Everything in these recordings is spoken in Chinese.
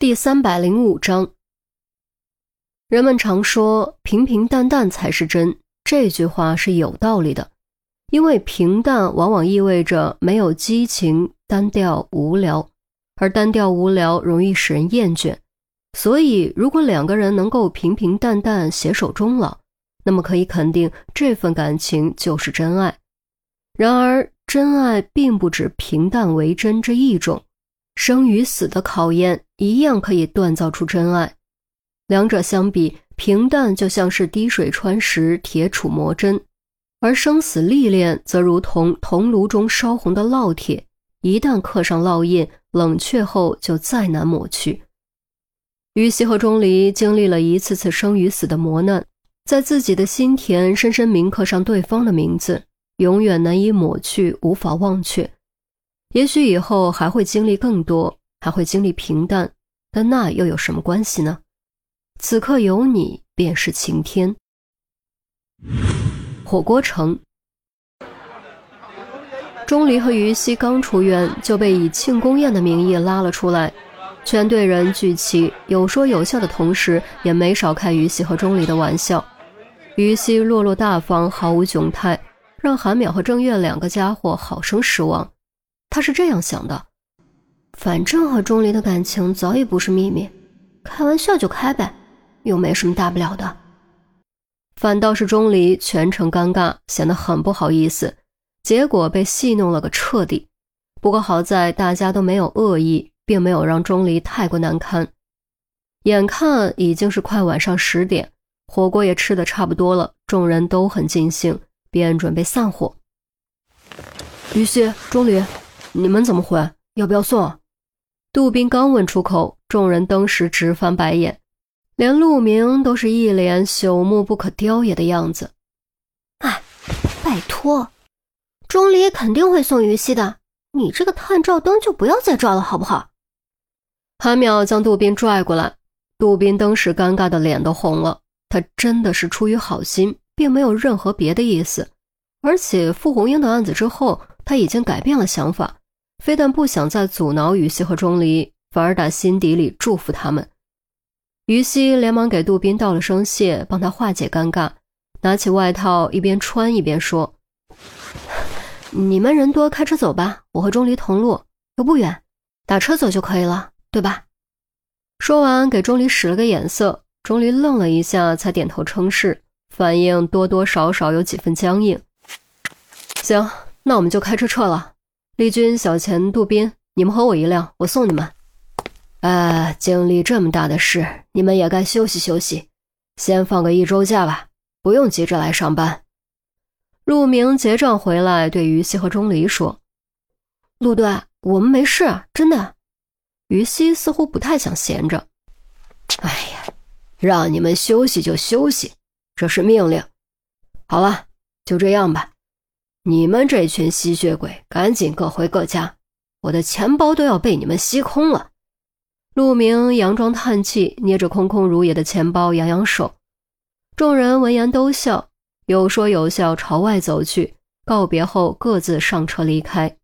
第三百零五章，人们常说“平平淡淡才是真”，这句话是有道理的，因为平淡往往意味着没有激情、单调、无聊，而单调无聊容易使人厌倦。所以，如果两个人能够平平淡淡携手终老，那么可以肯定这份感情就是真爱。然而，真爱并不止平淡为真这一种。生与死的考验一样可以锻造出真爱，两者相比，平淡就像是滴水穿石、铁杵磨针，而生死历练则如同铜炉中烧红的烙铁，一旦刻上烙印，冷却后就再难抹去。于西和钟离经历了一次次生与死的磨难，在自己的心田深深铭刻上对方的名字，永远难以抹去，无法忘却。也许以后还会经历更多，还会经历平淡，但那又有什么关系呢？此刻有你便是晴天。火锅城，钟离和于西刚出院，就被以庆功宴的名义拉了出来，全队人聚齐，有说有笑的同时，也没少开于西和钟离的玩笑。于西落落大方，毫无窘态，让韩淼和郑月两个家伙好生失望。他是这样想的，反正和钟离的感情早已不是秘密，开玩笑就开呗，又没什么大不了的。反倒是钟离全程尴尬，显得很不好意思，结果被戏弄了个彻底。不过好在大家都没有恶意，并没有让钟离太过难堪。眼看已经是快晚上十点，火锅也吃得差不多了，众人都很尽兴，便准备散伙。于西，钟离。你们怎么回？要不要送？杜宾刚问出口，众人登时直翻白眼，连陆明都是一脸朽木不可雕也的样子。哎，拜托，钟离肯定会送于西的，你这个探照灯就不要再照了，好不好？韩淼将杜宾拽过来，杜宾登时尴尬的脸都红了。他真的是出于好心，并没有任何别的意思。而且傅红英的案子之后，他已经改变了想法。非但不想再阻挠于西和钟离，反而打心底里祝福他们。于西连忙给杜宾道了声谢，帮他化解尴尬，拿起外套一边穿一边说：“你们人多，开车走吧，我和钟离同路，又不远，打车走就可以了，对吧？”说完，给钟离使了个眼色，钟离愣了一下，才点头称是，反应多多少少有几分僵硬。行，那我们就开车撤了。丽君、小钱、杜宾，你们和我一辆，我送你们。啊，经历这么大的事，你们也该休息休息，先放个一周假吧，不用急着来上班。陆明结账回来，对于西和钟离说：“陆队，我们没事，真的。”于西似乎不太想闲着。哎呀，让你们休息就休息，这是命令。好了，就这样吧。你们这群吸血鬼，赶紧各回各家！我的钱包都要被你们吸空了。陆明佯装叹气，捏着空空如也的钱包，扬扬手。众人闻言都笑，有说有笑，朝外走去。告别后，各自上车离开。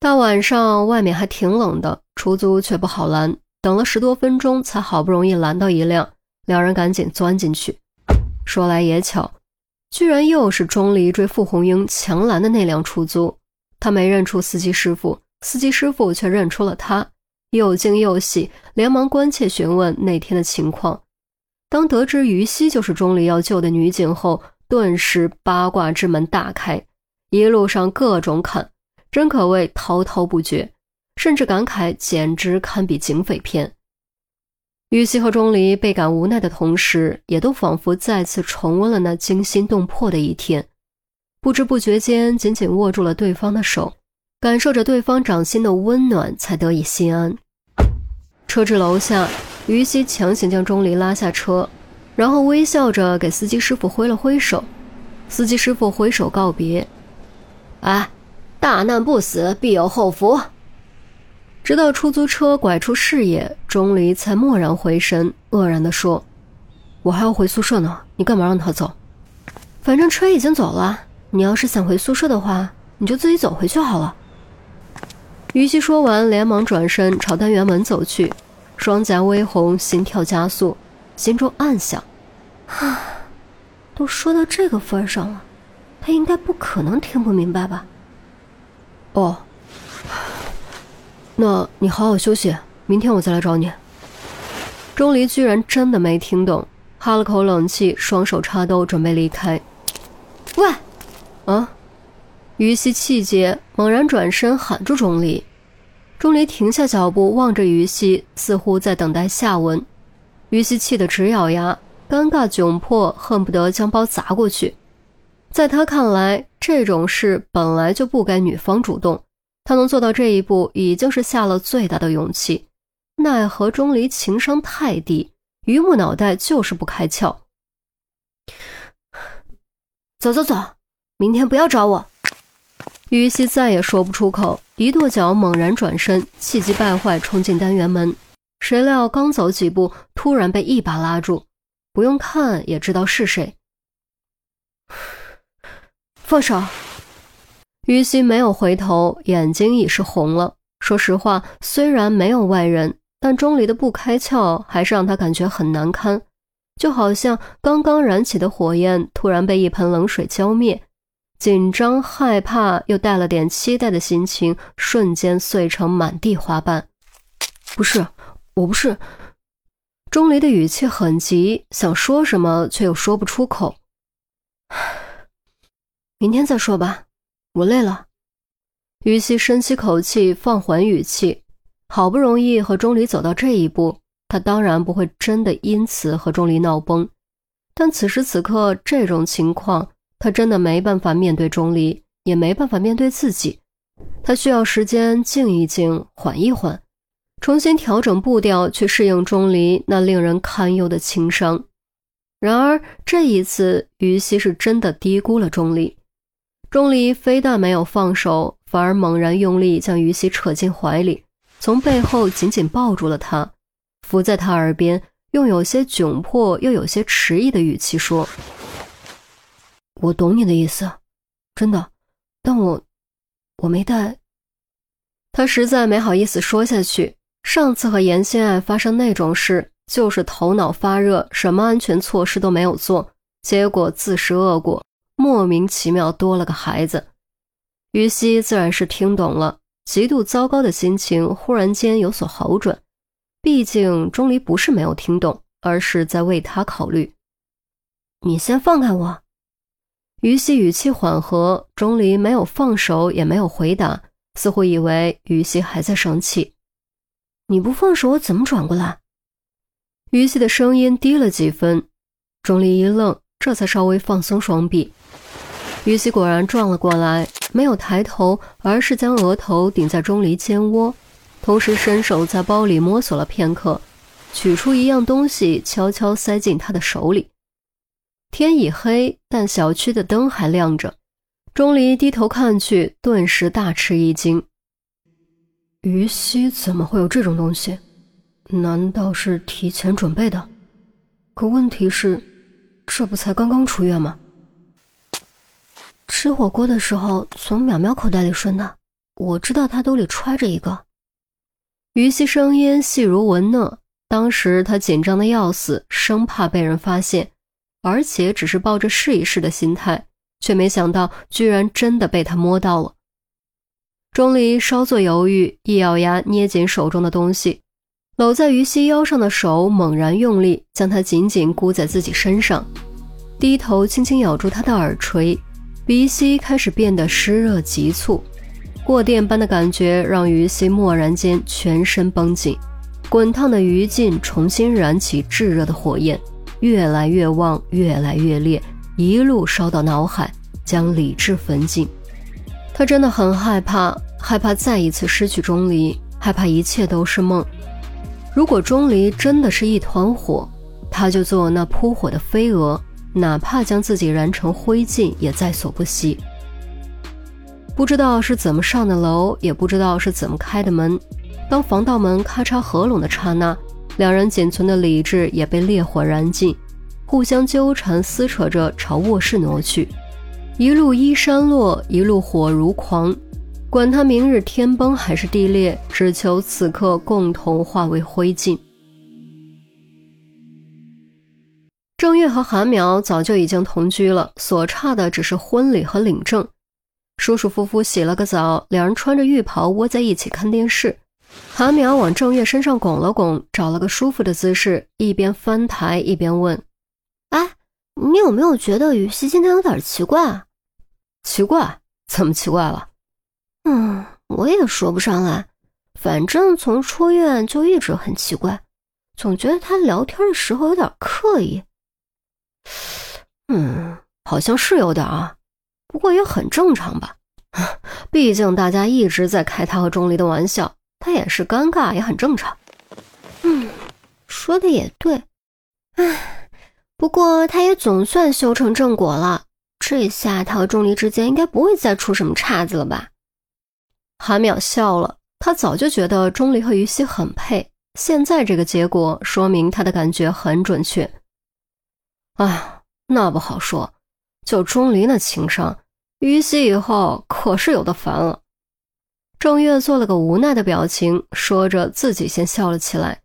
大晚上，外面还挺冷的，出租却不好拦，等了十多分钟，才好不容易拦到一辆，两人赶紧钻进去。说来也巧。居然又是钟离追傅红英强拦的那辆出租，他没认出司机师傅，司机师傅却认出了他，又惊又喜，连忙关切询问那天的情况。当得知于西就是钟离要救的女警后，顿时八卦之门大开，一路上各种侃，真可谓滔滔不绝，甚至感慨简直堪比警匪片。于西和钟离倍感无奈的同时，也都仿佛再次重温了那惊心动魄的一天。不知不觉间，紧紧握住了对方的手，感受着对方掌心的温暖，才得以心安。车至楼下，于西强行将钟离拉下车，然后微笑着给司机师傅挥了挥手。司机师傅挥手告别：“哎，大难不死，必有后福。”直到出租车拐出视野，钟离才蓦然回神，愕然地说：“我还要回宿舍呢，你干嘛让他走？反正车已经走了，你要是想回宿舍的话，你就自己走回去好了。”于西说完，连忙转身朝单元门走去。双颊微红，心跳加速，心中暗想：啊，都说到这个份上了，他应该不可能听不明白吧？哦，那你好好休息，明天我再来找你。钟离居然真的没听懂，哈了口冷气，双手插兜准备离开。喂，啊！于西气结，猛然转身喊住钟离。钟离停下脚步，望着于西，似乎在等待下文。于西气得直咬牙，尴尬窘迫，恨不得将包砸过去。在他看来，这种事本来就不该女方主动，他能做到这一步，已经是下了最大的勇气。奈何钟离情商太低，榆木脑袋就是不开窍。走走走，明天不要找我。于西再也说不出口，一跺脚，猛然转身，气急败坏冲进单元门。谁料刚走几步，突然被一把拉住，不用看也知道是谁。放手！于心没有回头，眼睛已是红了。说实话，虽然没有外人，但钟离的不开窍还是让他感觉很难堪，就好像刚刚燃起的火焰突然被一盆冷水浇灭。紧张、害怕又带了点期待的心情，瞬间碎成满地花瓣。不是，我不是。钟离的语气很急，想说什么却又说不出口。明天再说吧，我累了。于西深吸口气，放缓语气。好不容易和钟离走到这一步，他当然不会真的因此和钟离闹崩。但此时此刻这种情况。他真的没办法面对钟离，也没办法面对自己。他需要时间静一静，缓一缓，重新调整步调，去适应钟离那令人堪忧的情伤。然而这一次，于西是真的低估了钟离。钟离非但没有放手，反而猛然用力将于西扯进怀里，从背后紧紧抱住了他，伏在他耳边，用有些窘迫又有些迟疑的语气说。我懂你的意思，真的，但我我没带。他实在没好意思说下去。上次和严心爱发生那种事，就是头脑发热，什么安全措施都没有做，结果自食恶果，莫名其妙多了个孩子。于西自然是听懂了，极度糟糕的心情忽然间有所好转。毕竟钟离不是没有听懂，而是在为他考虑。你先放开我。于西语气缓和，钟离没有放手，也没有回答，似乎以为于西还在生气。你不放手，我怎么转过来？于西的声音低了几分。钟离一愣，这才稍微放松双臂。于西果然转了过来，没有抬头，而是将额头顶在钟离肩窝，同时伸手在包里摸索了片刻，取出一样东西，悄悄塞进他的手里。天已黑，但小区的灯还亮着。钟离低头看去，顿时大吃一惊：于西怎么会有这种东西？难道是提前准备的？可问题是，这不才刚刚出院吗？吃火锅的时候从淼淼口袋里顺的，我知道她兜里揣着一个。于西声音细如蚊讷，当时他紧张的要死，生怕被人发现。而且只是抱着试一试的心态，却没想到居然真的被他摸到了。钟离稍作犹豫，一咬牙，捏紧手中的东西，搂在于西腰上的手猛然用力，将她紧紧箍在自己身上，低头轻轻咬住她的耳垂，鼻息开始变得湿热急促，过电般的感觉让于西蓦然间全身绷紧，滚烫的余烬重新燃起炙热的火焰。越来越旺，越来越烈，一路烧到脑海，将理智焚尽。他真的很害怕，害怕再一次失去钟离，害怕一切都是梦。如果钟离真的是一团火，他就做那扑火的飞蛾，哪怕将自己燃成灰烬也在所不惜。不知道是怎么上的楼，也不知道是怎么开的门，当防盗门咔嚓合拢的刹那。两人仅存的理智也被烈火燃尽，互相纠缠撕扯着朝卧室挪去，一路依山落，一路火如狂，管他明日天崩还是地裂，只求此刻共同化为灰烬。郑月和韩淼早就已经同居了，所差的只是婚礼和领证。舒舒服服洗了个澡，两人穿着浴袍窝在一起看电视。韩淼往郑月身上拱了拱，找了个舒服的姿势，一边翻台一边问。哎，你有没有觉得于西今天有点奇怪啊？奇怪，怎么奇怪了？嗯，我也说不上来，反正从出院就一直很奇怪，总觉得他聊天的时候有点刻意。嗯，好像是有点啊。”不过也很正常吧，毕竟大家一直在开他和钟离的玩笑，他也是尴尬，也很正常。嗯，说的也对。唉，不过他也总算修成正果了，这下他和钟离之间应该不会再出什么岔子了吧？韩淼笑了，他早就觉得钟离和于西很配，现在这个结果说明他的感觉很准确。哎，那不好说。就钟离那情商，于西以后可是有的烦了。郑月做了个无奈的表情，说着自己先笑了起来。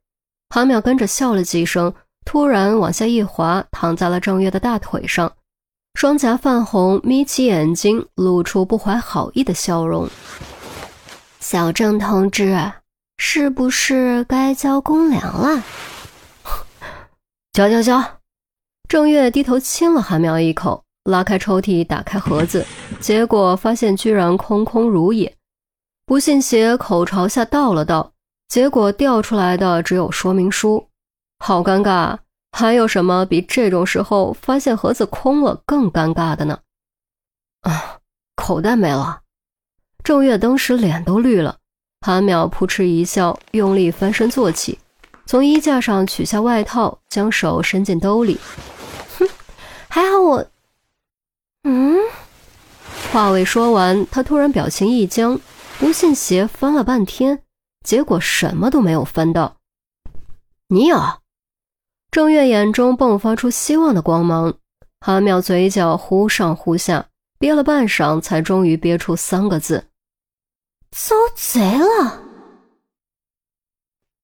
韩淼跟着笑了几声，突然往下一滑，躺在了郑月的大腿上，双颊泛红，眯起眼睛，露出不怀好意的笑容。小郑同志，是不是该交公粮了？交交交！郑月低头亲了韩苗一口。拉开抽屉，打开盒子，结果发现居然空空如也。不信邪口朝下倒了倒，结果掉出来的只有说明书，好尴尬！还有什么比这种时候发现盒子空了更尴尬的呢？啊，口袋没了！郑月当时脸都绿了。韩淼扑哧一笑，用力翻身坐起，从衣架上取下外套，将手伸进兜里。哼，还好我。嗯，话未说完，他突然表情一僵，不信邪翻了半天，结果什么都没有翻到。你有？郑月眼中迸发出希望的光芒，韩淼嘴角忽上忽下，憋了半晌，才终于憋出三个字：“遭贼了。”